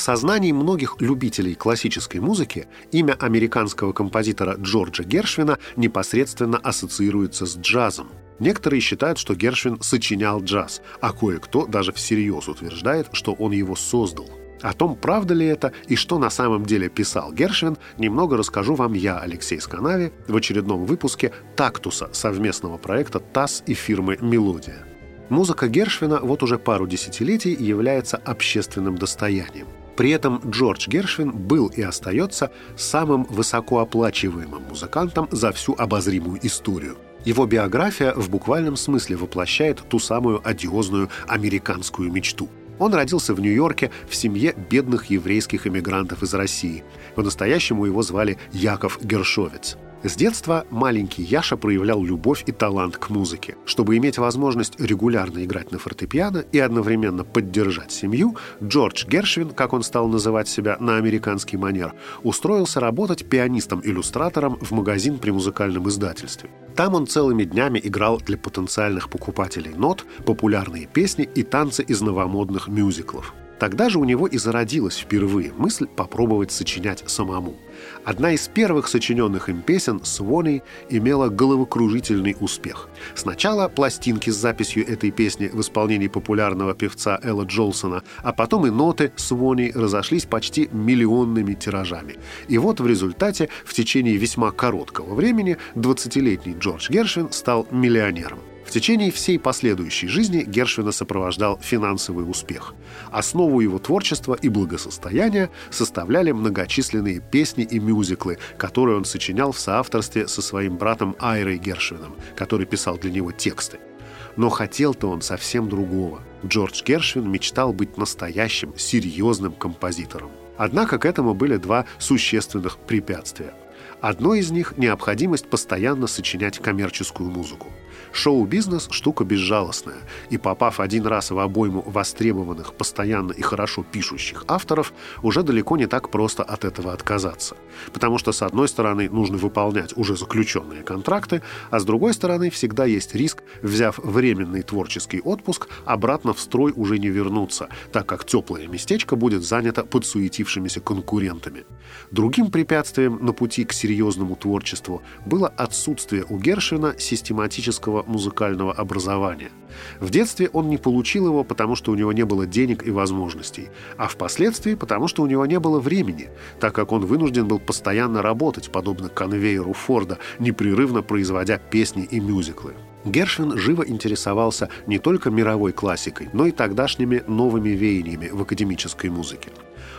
В сознании многих любителей классической музыки имя американского композитора Джорджа Гершвина непосредственно ассоциируется с джазом. Некоторые считают, что Гершвин сочинял джаз, а кое-кто даже всерьез утверждает, что он его создал. О том, правда ли это и что на самом деле писал Гершвин, немного расскажу вам я, Алексей Сканави, в очередном выпуске «Тактуса» совместного проекта ТАСС и фирмы «Мелодия». Музыка Гершвина вот уже пару десятилетий является общественным достоянием. При этом Джордж Гершвин был и остается самым высокооплачиваемым музыкантом за всю обозримую историю. Его биография в буквальном смысле воплощает ту самую одиозную американскую мечту – он родился в Нью-Йорке в семье бедных еврейских эмигрантов из России. По-настоящему его звали Яков Гершовец. С детства маленький Яша проявлял любовь и талант к музыке. Чтобы иметь возможность регулярно играть на фортепиано и одновременно поддержать семью, Джордж Гершвин, как он стал называть себя на американский манер, устроился работать пианистом-иллюстратором в магазин при музыкальном издательстве. Там он целыми днями играл для потенциальных покупателей нот, популярные песни и танцы из новомодных мюзиклов. Тогда же у него и зародилась впервые мысль попробовать сочинять самому. Одна из первых сочиненных им песен «Свони» имела головокружительный успех. Сначала пластинки с записью этой песни в исполнении популярного певца Элла Джолсона, а потом и ноты «Свони» разошлись почти миллионными тиражами. И вот в результате в течение весьма короткого времени 20-летний Джордж Гершвин стал миллионером. В течение всей последующей жизни Гершвина сопровождал финансовый успех. Основу его творчества и благосостояния составляли многочисленные песни и мюзиклы, которые он сочинял в соавторстве со своим братом Айрой Гершвином, который писал для него тексты. Но хотел-то он совсем другого. Джордж Гершвин мечтал быть настоящим, серьезным композитором. Однако к этому были два существенных препятствия. Одно из них – необходимость постоянно сочинять коммерческую музыку. Шоу-бизнес – штука безжалостная, и попав один раз в обойму востребованных, постоянно и хорошо пишущих авторов, уже далеко не так просто от этого отказаться. Потому что, с одной стороны, нужно выполнять уже заключенные контракты, а с другой стороны, всегда есть риск, взяв временный творческий отпуск, обратно в строй уже не вернуться, так как теплое местечко будет занято подсуетившимися конкурентами. Другим препятствием на пути к серьезному творчеству было отсутствие у Гершвина систематического музыкального образования. В детстве он не получил его, потому что у него не было денег и возможностей, а впоследствии потому что у него не было времени, так как он вынужден был постоянно работать, подобно конвейеру Форда, непрерывно производя песни и мюзиклы. Гершвин живо интересовался не только мировой классикой, но и тогдашними новыми веяниями в академической музыке.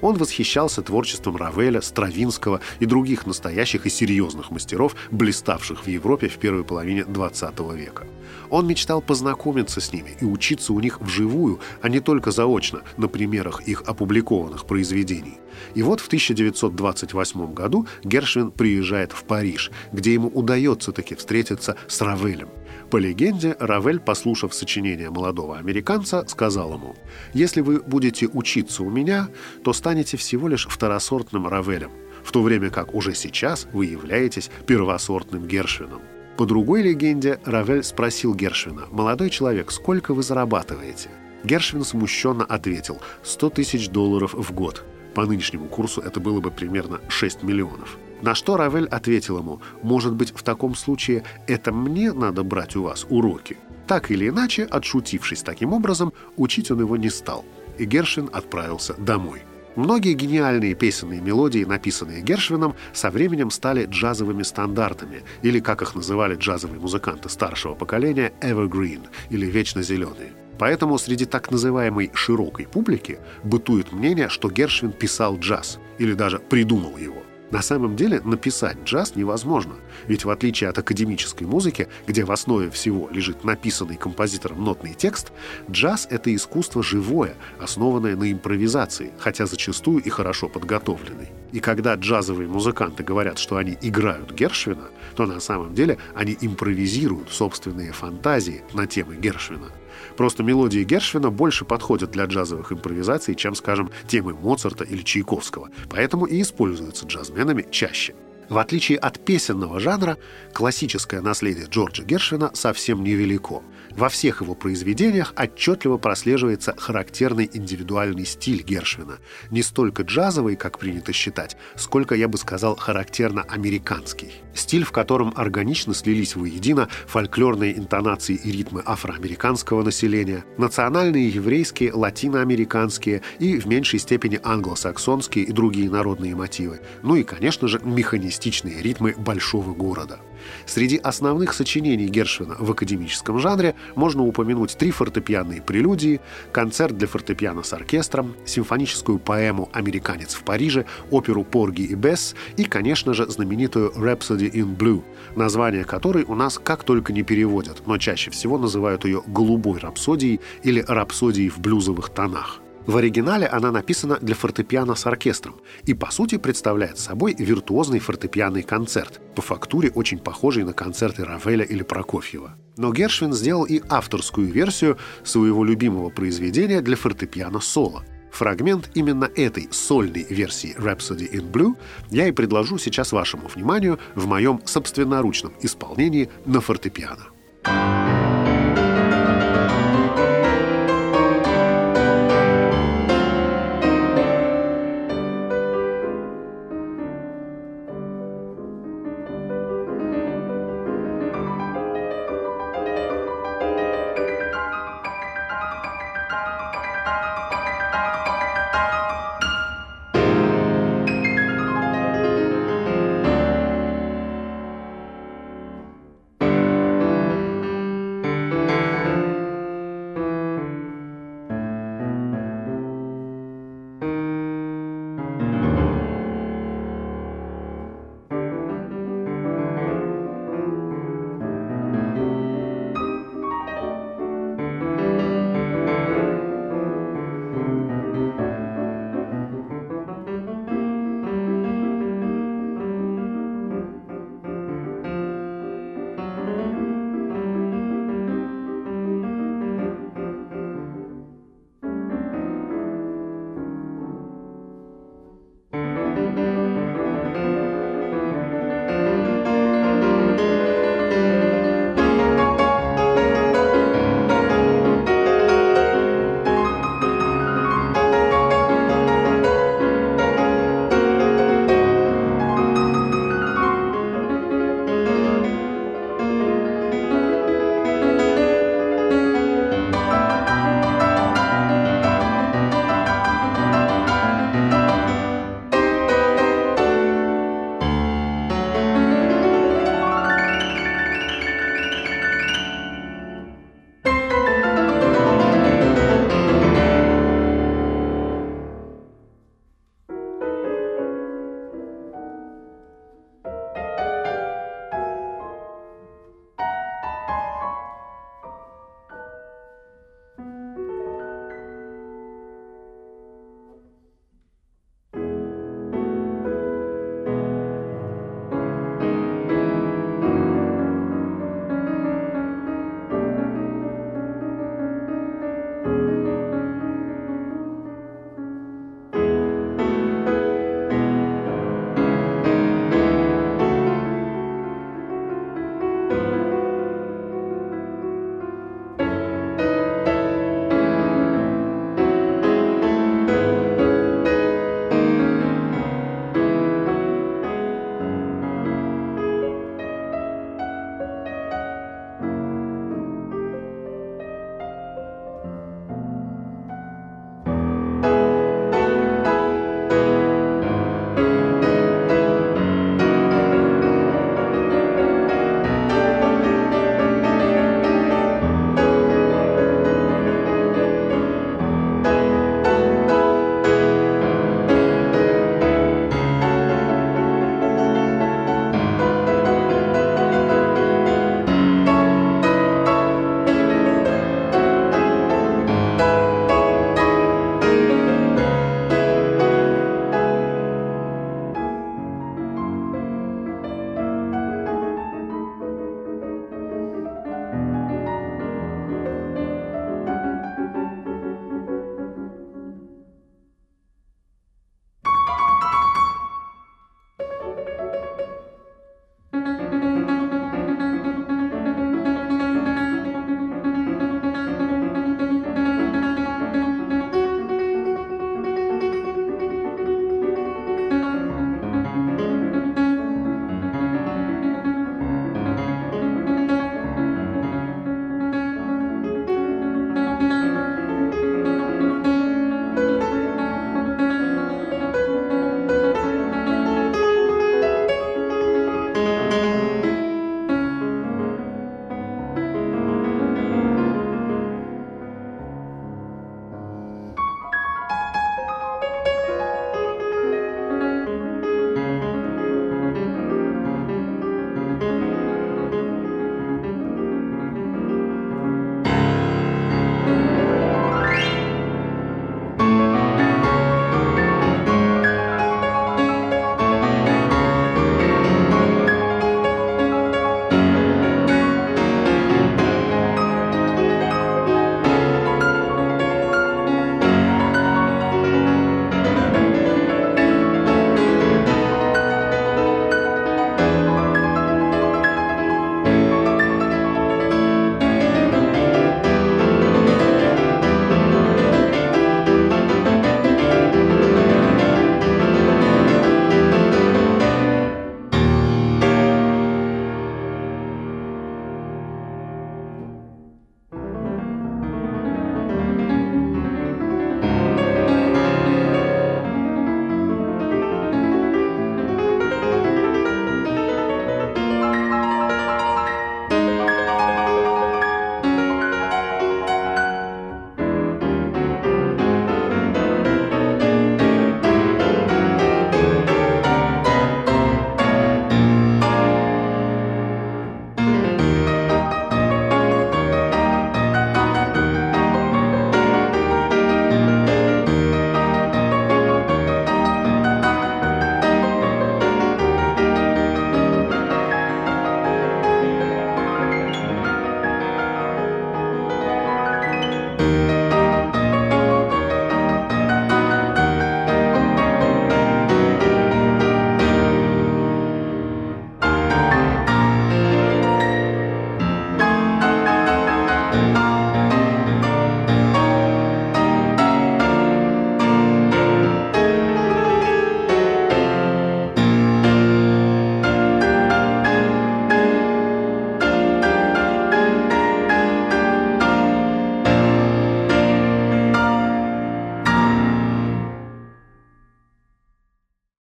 Он восхищался творчеством Равеля, Стравинского и других настоящих и серьезных мастеров, блиставших в Европе в первой половине XX века. Он мечтал познакомиться с ними и учиться у них вживую, а не только заочно, на примерах их опубликованных произведений. И вот в 1928 году Гершвин приезжает в Париж, где ему удается таки встретиться с Равелем. По легенде, Равель, послушав сочинение молодого американца, сказал ему, «Если вы будете учиться у меня, то станете всего лишь второсортным Равелем, в то время как уже сейчас вы являетесь первосортным Гершвином». По другой легенде, Равель спросил Гершвина, «Молодой человек, сколько вы зарабатываете?» Гершвин смущенно ответил, «100 тысяч долларов в год». По нынешнему курсу это было бы примерно 6 миллионов. На что Равель ответил ему, «Может быть, в таком случае это мне надо брать у вас уроки?» Так или иначе, отшутившись таким образом, учить он его не стал. И Гершвин отправился домой. Многие гениальные песенные мелодии, написанные Гершвином, со временем стали джазовыми стандартами, или, как их называли джазовые музыканты старшего поколения, evergreen, или вечно зеленые. Поэтому среди так называемой широкой публики бытует мнение, что Гершвин писал джаз, или даже придумал его. На самом деле написать джаз невозможно, ведь в отличие от академической музыки, где в основе всего лежит написанный композитором нотный текст, джаз — это искусство живое, основанное на импровизации, хотя зачастую и хорошо подготовленный. И когда джазовые музыканты говорят, что они играют Гершвина, то на самом деле они импровизируют собственные фантазии на темы Гершвина. Просто мелодии Гершвина больше подходят для джазовых импровизаций, чем, скажем, темы Моцарта или Чайковского, поэтому и используются джазменами чаще. В отличие от песенного жанра, классическое наследие Джорджа Гершвина совсем невелико. Во всех его произведениях отчетливо прослеживается характерный индивидуальный стиль Гершвина. Не столько джазовый, как принято считать, сколько, я бы сказал, характерно американский. Стиль, в котором органично слились воедино фольклорные интонации и ритмы афроамериканского населения, национальные еврейские, латиноамериканские и в меньшей степени англосаксонские и другие народные мотивы. Ну и, конечно же, механистичные ритмы большого города. Среди основных сочинений Гершвина в академическом жанре можно упомянуть три фортепианные прелюдии, концерт для фортепиано с оркестром, симфоническую поэму «Американец в Париже», оперу «Порги и Бесс» и, конечно же, знаменитую «Rhapsody in Blue», название которой у нас как только не переводят, но чаще всего называют ее «голубой рапсодией» или «рапсодией в блюзовых тонах». В оригинале она написана для фортепиано с оркестром и, по сути, представляет собой виртуозный фортепианный концерт, по фактуре очень похожий на концерты Равеля или Прокофьева. Но Гершвин сделал и авторскую версию своего любимого произведения для фортепиано соло. Фрагмент именно этой сольной версии Rhapsody in Blue я и предложу сейчас вашему вниманию в моем собственноручном исполнении на фортепиано.